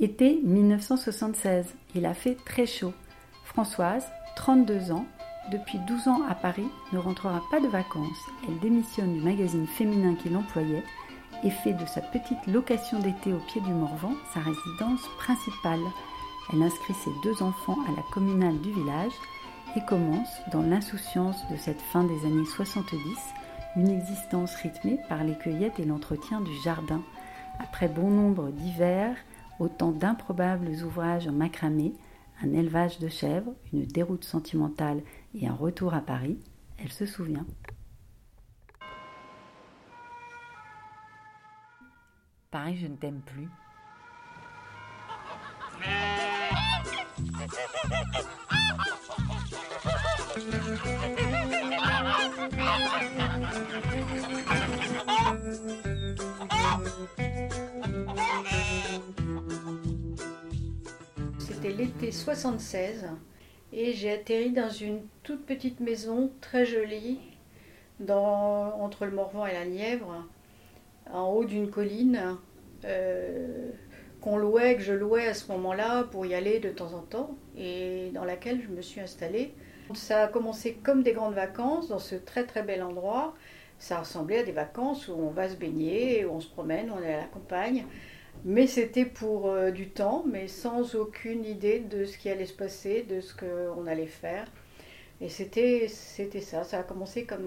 Été 1976, il a fait très chaud. Françoise, 32 ans, depuis 12 ans à Paris, ne rentrera pas de vacances. Elle démissionne du magazine féminin qui l'employait et fait de sa petite location d'été au pied du Morvan sa résidence principale. Elle inscrit ses deux enfants à la communale du village et commence, dans l'insouciance de cette fin des années 70, une existence rythmée par les cueillettes et l'entretien du jardin. Après bon nombre d'hivers, autant d'improbables ouvrages en macramé, un élevage de chèvres, une déroute sentimentale et un retour à Paris, elle se souvient. Paris, je ne t'aime plus. l'été 76 et j'ai atterri dans une toute petite maison très jolie dans, entre le Morvan et la Nièvre, en haut d'une colline euh, qu'on louait, que je louais à ce moment-là pour y aller de temps en temps et dans laquelle je me suis installée. Ça a commencé comme des grandes vacances dans ce très très bel endroit. Ça ressemblait à des vacances où on va se baigner, où on se promène, on est à la campagne. Mais c'était pour euh, du temps, mais sans aucune idée de ce qui allait se passer, de ce qu'on allait faire. Et c'était, ça, ça a commencé comme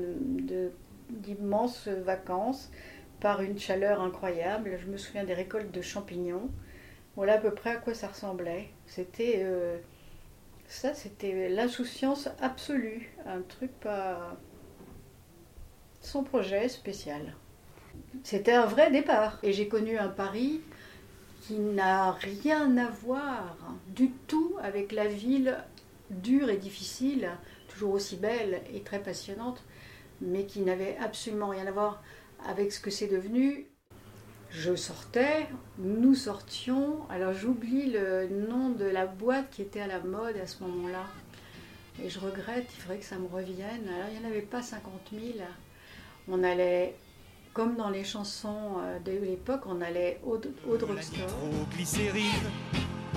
d'immenses vacances par une chaleur incroyable. Je me souviens des récoltes de champignons. Voilà à peu près à quoi ça ressemblait. C'était euh, ça, c'était l'insouciance absolue, un truc pas son projet spécial. C'était un vrai départ et j'ai connu un Paris qui n'a rien à voir du tout avec la ville dure et difficile, toujours aussi belle et très passionnante, mais qui n'avait absolument rien à voir avec ce que c'est devenu. Je sortais, nous sortions, alors j'oublie le nom de la boîte qui était à la mode à ce moment-là. Et je regrette, il faudrait que ça me revienne. Alors il n'y en avait pas 50 000. On allait, comme dans les chansons euh, de l'époque, on allait au, au drugstore.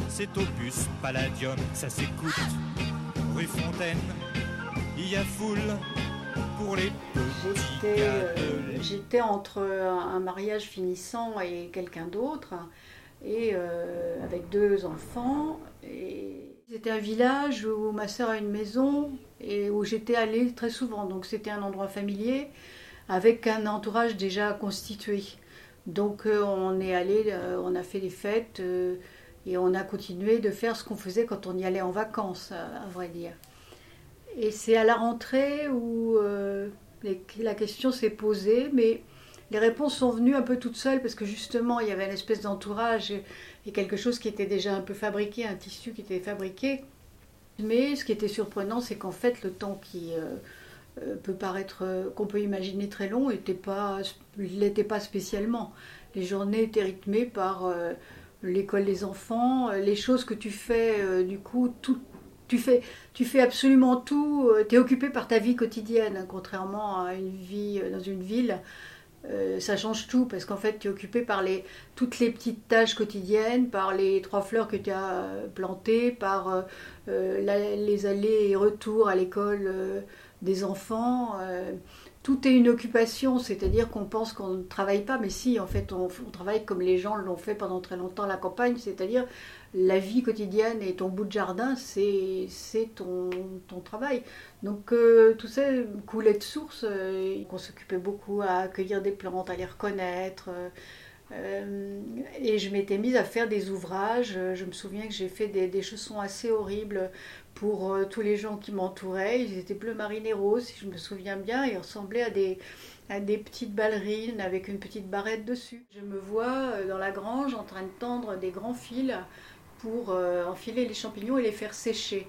c'est opus palladium, ça s'écoute. Rue Fontaine, il y a foule pour les J'étais, euh, j'étais entre un mariage finissant et quelqu'un d'autre, et euh, avec deux enfants. Et c'était un village où ma soeur a une maison et où j'étais allée très souvent. Donc c'était un endroit familier avec un entourage déjà constitué. Donc euh, on est allé, on a fait des fêtes et on a continué de faire ce qu'on faisait quand on y allait en vacances, à vrai dire. Et c'est à la rentrée où euh, la question s'est posée, mais les réponses sont venues un peu toutes seules parce que justement il y avait une espèce d'entourage et, quelque chose qui était déjà un peu fabriqué, un tissu qui était fabriqué. Mais ce qui était surprenant, c'est qu'en fait le temps qui euh, euh, peut paraître, qu'on peut imaginer très long, n'était pas, l'était pas spécialement. Les journées étaient rythmées par l'école des enfants, les choses que tu fais du coup tout, tu fais, tu fais absolument tout, euh, tu es occupé par ta vie quotidienne, contrairement à une vie euh, dans une ville. Euh, ça change tout parce qu'en fait tu es occupé par les, toutes les petites tâches quotidiennes, par les trois fleurs que tu as plantées, par les allées et retours à l'école des enfants. Tout est une occupation, c'est-à-dire qu'on pense qu'on ne travaille pas, mais si, en fait, on, travaille comme les gens l'ont fait pendant très longtemps à la campagne, c'est-à-dire la vie quotidienne et ton bout de jardin, c'est ton, ton, travail. Donc euh, tout ça coulait de source. Euh, on s'occupait beaucoup à accueillir des plantes, à les reconnaître. Euh, et je m'étais mise à faire des ouvrages. Je me souviens que j'ai fait des, chaussons assez horribles pour tous les gens qui m'entouraient. Ils étaient bleu marine et rose, si je me souviens bien. Ils ressemblaient à des, petites ballerines avec une petite barrette dessus. Je me vois dans la grange en train de tendre des grands fils pour euh, enfiler les champignons et les faire sécher.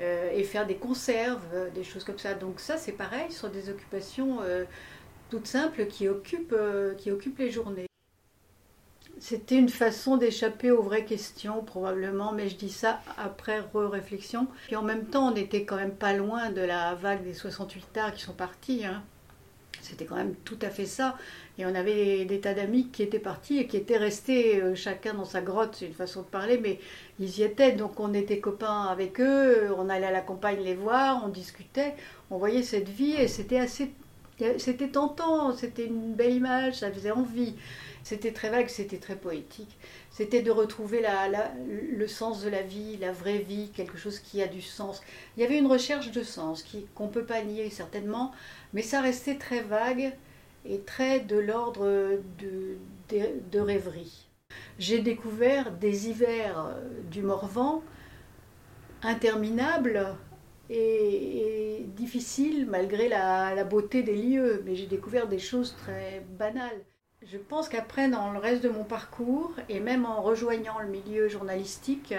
Euh, et faire des conserves, euh, des choses comme ça. Donc ça, c'est pareil, sont des occupations toutes simples qui occupent, qui occupent les journées. C'était une façon d'échapper aux vraies questions, probablement, mais je dis ça après réflexion. Et en même temps, on n'était quand même pas loin de la vague des 68 arts qui sont partis. Hein. C'était quand même tout à fait ça. Et on avait des tas d'amis qui étaient partis et qui étaient restés euh, chacun dans sa grotte, c'est une façon de parler, mais ils y étaient. Donc on était copains avec eux, on allait à la campagne les voir, on discutait, on voyait cette vie et c'était assez. C'était tentant, c'était une belle image, ça faisait envie. C'était très vague, c'était très poétique. C'était de retrouver le sens de la vie, la vraie vie, quelque chose qui a du sens. Il y avait une recherche de sens qu'on ne peut pas nier certainement, mais ça restait très vague et très de l'ordre de, rêverie. J'ai découvert des hivers euh, du Morvan interminables et, difficiles malgré la beauté des lieux, mais j'ai découvert des choses très banales. Je pense qu'après, dans le reste de mon parcours, et même en rejoignant le milieu journalistique,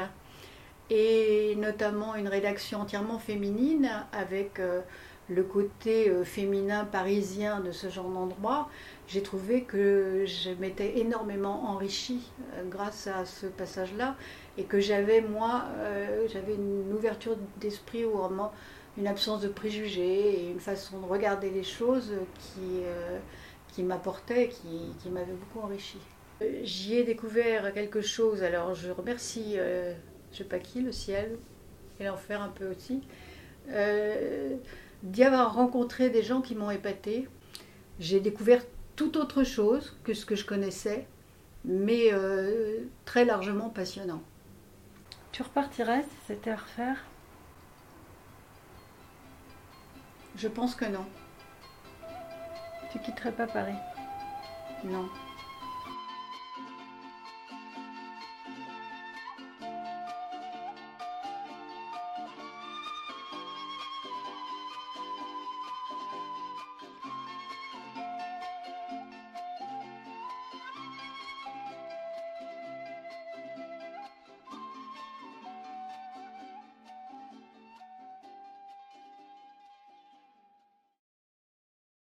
et notamment une rédaction entièrement féminine, avec euh, le côté euh, féminin parisien de ce genre d'endroit, j'ai trouvé que je m'étais énormément enrichie euh, grâce à ce passage-là, et que j'avais, moi, j'avais une ouverture d'esprit ou vraiment une absence de préjugés et une façon de regarder les choses qui qui m'apportait, qui, qui m'avait beaucoup enrichi. Euh, j'y ai découvert quelque chose, alors je remercie, euh, je sais pas qui, le ciel et l'enfer un peu aussi, euh, d'y avoir rencontré des gens qui m'ont épaté. J'ai découvert tout autre chose que ce que je connaissais, mais très largement passionnant. Tu repartirais si c'était à refaire? Je pense que non. Tu quitterais pas Paris? Non.